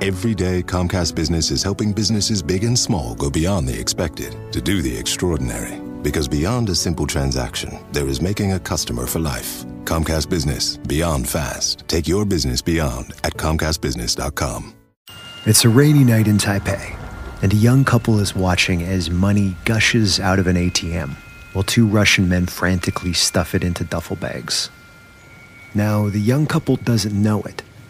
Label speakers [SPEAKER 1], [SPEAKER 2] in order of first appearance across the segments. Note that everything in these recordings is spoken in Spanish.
[SPEAKER 1] Every day, Comcast Business is helping businesses big and small go beyond the expected to do the extraordinary. Because beyond a simple transaction, there is making a customer for life. Comcast Business, beyond fast. Take your business beyond at ComcastBusiness.com.
[SPEAKER 2] It's a rainy night in Taipei, and a young couple is watching as money gushes out of an ATM while two Russian men frantically stuff it into duffel bags. Now, the young couple doesn't know it,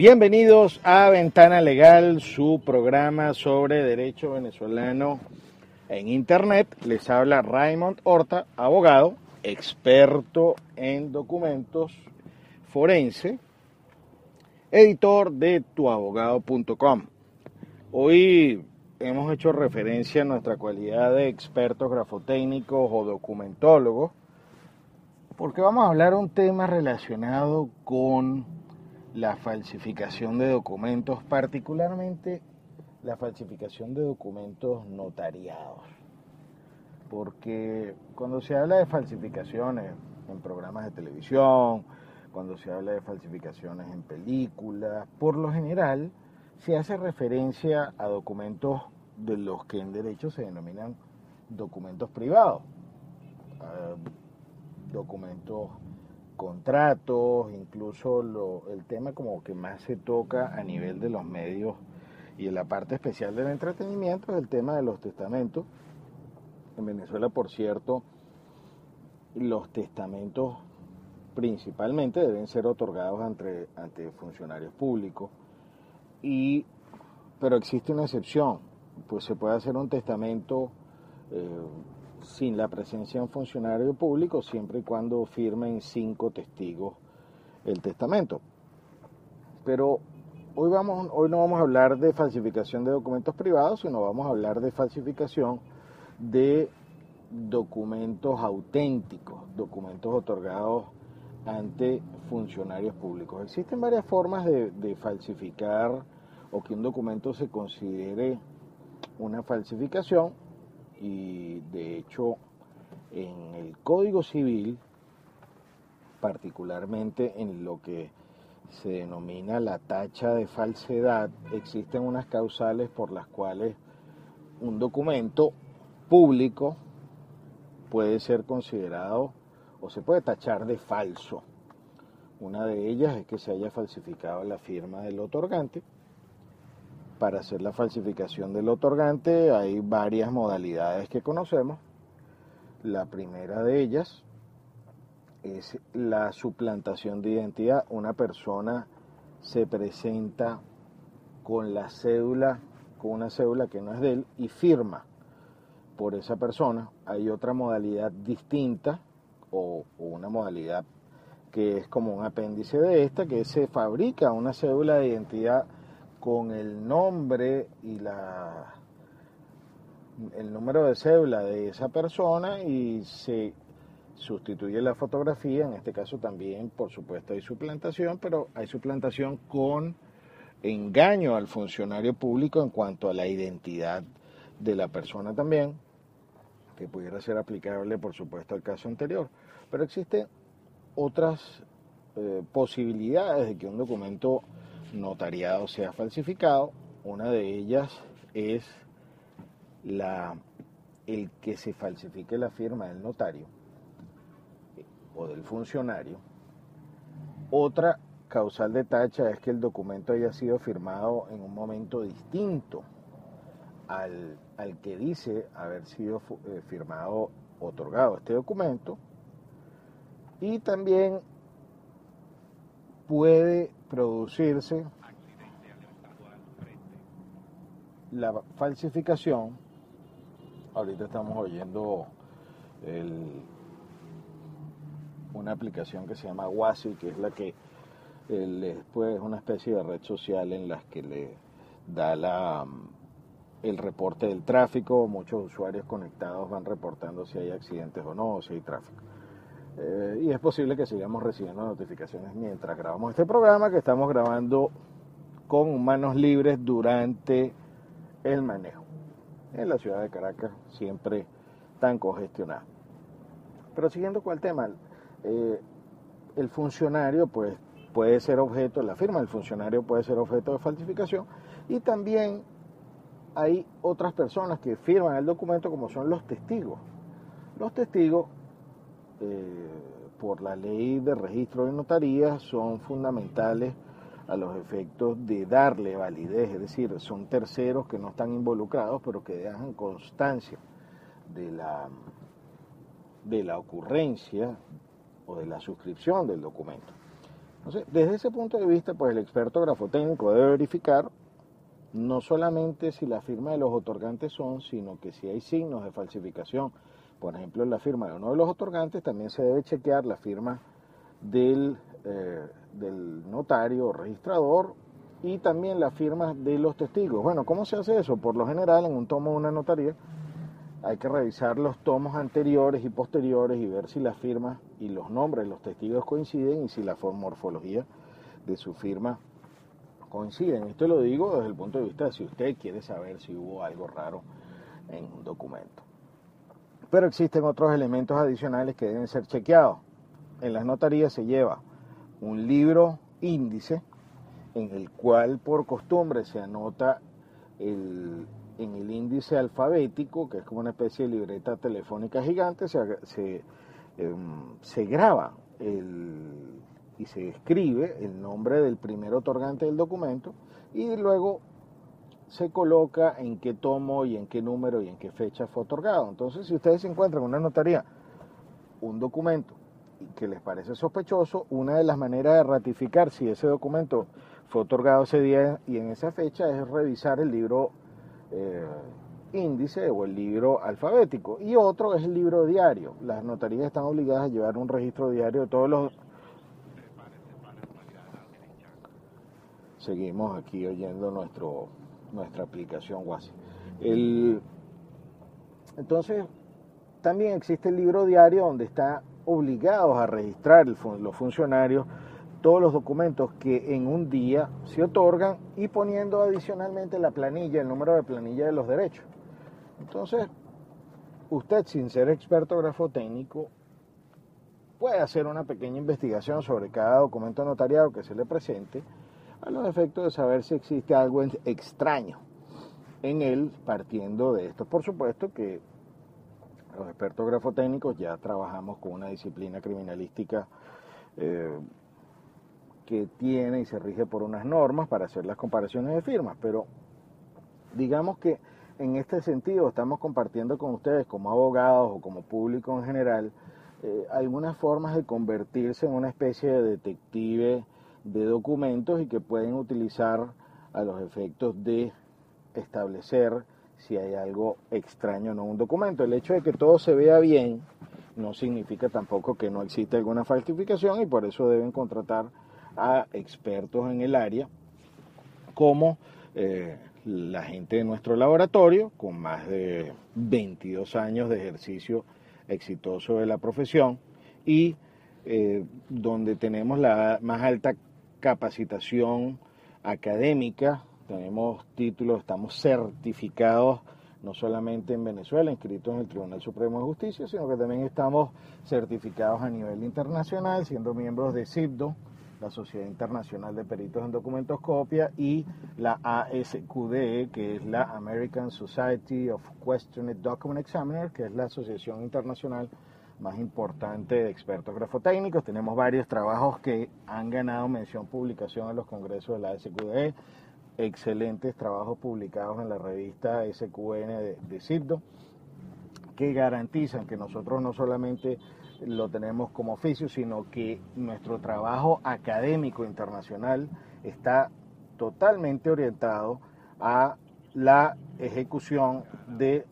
[SPEAKER 3] Bienvenidos a Ventana Legal, su programa sobre derecho venezolano en Internet. Les habla Raymond Horta, abogado, experto en documentos forense, editor de tuabogado.com. Hoy hemos hecho referencia a nuestra cualidad de expertos grafotécnicos o documentólogos, porque vamos a hablar un tema relacionado con la falsificación de documentos, particularmente la falsificación de documentos notariados. Porque cuando se habla de falsificaciones en programas de televisión, cuando se habla de falsificaciones en películas, por lo general se hace referencia a documentos de los que en derecho se denominan documentos privados, eh, documentos contratos, incluso el tema como que más se toca a nivel de los medios y en la parte especial del entretenimiento es el tema de los testamentos. En Venezuela, por cierto, los testamentos principalmente deben ser otorgados ante, ante funcionarios públicos, y, pero existe una excepción, pues se puede hacer un testamento eh, sin la presencia de un funcionario público siempre y cuando firmen cinco testigos el testamento. Pero hoy, vamos, hoy no vamos a hablar de falsificación de documentos privados, sino vamos a hablar de falsificación de documentos auténticos, documentos otorgados ante funcionarios públicos. Existen varias formas de, de falsificar o que un documento se considere una falsificación y de hecho en el Código Civil, particularmente en lo que se denomina la tacha de falsedad, existen unas causales por las cuales un documento público puede ser considerado o se puede tachar de falso. Una de ellas es que se haya falsificado la firma del otorgante. Para hacer la falsificación del otorgante hay varias modalidades que conocemos. La primera de ellas es la suplantación de identidad. Una persona se presenta con la cédula, con una cédula que no es de él y firma por esa persona. Hay otra modalidad distinta o, o una modalidad que es como un apéndice de esta, que se fabrica una cédula de identidad con el nombre y la el número de cédula de esa persona y se sustituye la fotografía, en este caso también por supuesto hay suplantación, pero hay suplantación con engaño al funcionario público en cuanto a la identidad de la persona también, que pudiera ser aplicable por supuesto al caso anterior. Pero existen otras eh, posibilidades de que un documento notariado sea falsificado. Una de ellas es la, el que se falsifique la firma del notario o del funcionario. Otra causal de tacha es que el documento haya sido firmado en un momento distinto al, al que dice haber sido eh, firmado, otorgado este documento. Y también puede producirse la falsificación. Ahorita estamos oyendo el, una aplicación que se llama Wasi, que es la que es una especie de red social en la que le da la, el reporte del tráfico, muchos usuarios conectados van reportando si hay accidentes o no, si hay tráfico. Eh, y es posible que sigamos recibiendo notificaciones mientras grabamos este programa que estamos grabando con manos libres durante el manejo. En la ciudad de Caracas siempre tan congestionada. Pero siguiendo con el tema, eh, el funcionario pues puede ser objeto, la firma del funcionario puede ser objeto de falsificación y también hay otras personas que firman el documento como son los testigos. Los testigos, eh, por la ley de registro de notarías, son fundamentales a los efectos de darle validez, es decir, son terceros que no están involucrados, pero que dejan constancia de la, de la ocurrencia o de la suscripción del documento. Entonces, desde ese punto de vista, pues el experto grafotécnico debe verificar no solamente si la firma de los otorgantes son, sino que si hay signos de falsificación. Por ejemplo, la firma de uno de los otorgantes también se debe chequear la firma del, eh, notario o registrador y también la firma de los testigos. Bueno, ¿cómo se hace eso? Por lo general, en un tomo de una notaría, hay que revisar los tomos anteriores y posteriores y ver si las firmas y los nombres de los testigos coinciden y si la morfología de su firma coinciden. Esto lo digo desde el punto de vista de si usted quiere saber si hubo algo raro en un documento. Pero existen otros elementos adicionales que deben ser chequeados. En las notarías se lleva un libro índice en el cual por costumbre se anota el, en el índice alfabético, que es como una especie de libreta telefónica gigante, se, em, se, graba el, y se escribe el nombre del primer otorgante del documento y luego se coloca en qué tomo y en qué número y en qué fecha fue otorgado. Entonces, si ustedes encuentran en una notaría un documento que les parece sospechoso, una de las maneras de ratificar si ese documento fue otorgado ese día y en esa fecha es revisar el libro eh, índice o el libro alfabético. Y otro es el libro diario. Las notarías están obligadas a llevar un registro diario de todos los... Seguimos aquí oyendo nuestro, nuestra aplicación WASI. El... Entonces, también existe el libro diario donde está obligados a registrar los funcionarios todos los documentos que en un día se otorgan y poniendo adicionalmente la planilla, el número de planilla de los derechos. Entonces, usted sin ser experto grafotécnico puede hacer una pequeña investigación sobre cada documento notariado que se le presente a los efectos de saber si existe algo extraño en él partiendo de esto. Por supuesto que los expertos grafotécnicos ya trabajamos con una disciplina criminalística eh, que tiene y se rige por unas normas para hacer las comparaciones de firmas, pero digamos que en este sentido estamos compartiendo con ustedes como abogados o como público en general eh, algunas formas de convertirse en una especie de detective de documentos y que pueden utilizar a los efectos de establecer si hay algo extraño en un documento. El hecho de que todo se vea bien no significa tampoco que no existe alguna falsificación y por eso deben contratar a expertos en el área, como eh, la gente de nuestro laboratorio, con más de 22 años de ejercicio exitoso de la profesión y eh, donde tenemos la más alta capacitación académica, tenemos títulos, estamos certificados no solamente en Venezuela, inscritos en el Tribunal Supremo de Justicia, sino que también estamos certificados a nivel internacional, siendo miembros de CIPDO, la Sociedad Internacional de Peritos en Documentoscopia, y la ASQD, que es la American Society of Questioned Document Examiners, que es la asociación internacional más importante de expertos grafotécnicos. Tenemos varios trabajos que han ganado mención publicación en los congresos de la ASQD, excelentes trabajos publicados en la revista SQN de, de CIPDO, que garantizan que nosotros no solamente lo tenemos como oficio, sino que nuestro trabajo académico internacional está totalmente orientado a la ejecución de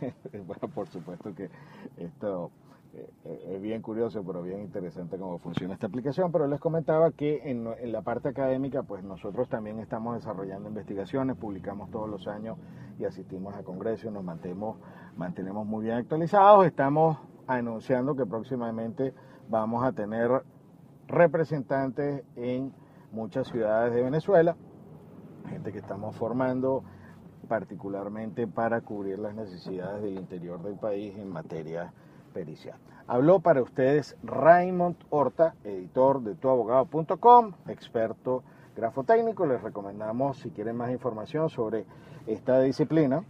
[SPEAKER 3] bueno, por supuesto que esto eh, es bien curioso, pero bien interesante cómo funciona esta aplicación. Pero les comentaba que en, en, la parte académica, pues nosotros también estamos desarrollando investigaciones, publicamos todos los años y asistimos a congresos, nos mantenemos, mantenemos muy bien actualizados. Estamos anunciando que próximamente vamos a tener representantes en muchas ciudades de Venezuela, gente que estamos formando particularmente para cubrir las necesidades del interior del país en materia pericial. Habló para ustedes Raymond Horta, editor de tuabogado.com, experto grafotécnico. Les recomendamos, si quieren más información sobre esta disciplina,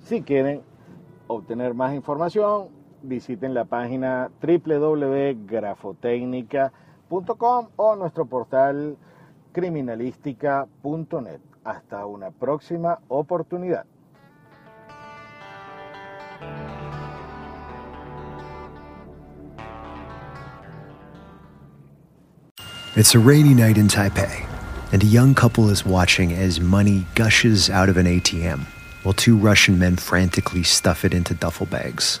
[SPEAKER 3] Si quieren obtener más información, visiten la página www.grafotecnica.com o nuestro portal criminalística.net. Hasta una próxima oportunidad.
[SPEAKER 2] It's a rainy night in Taipei, and a young couple is watching as money gushes out of an ATM while two Russian men frantically stuff it into duffel bags.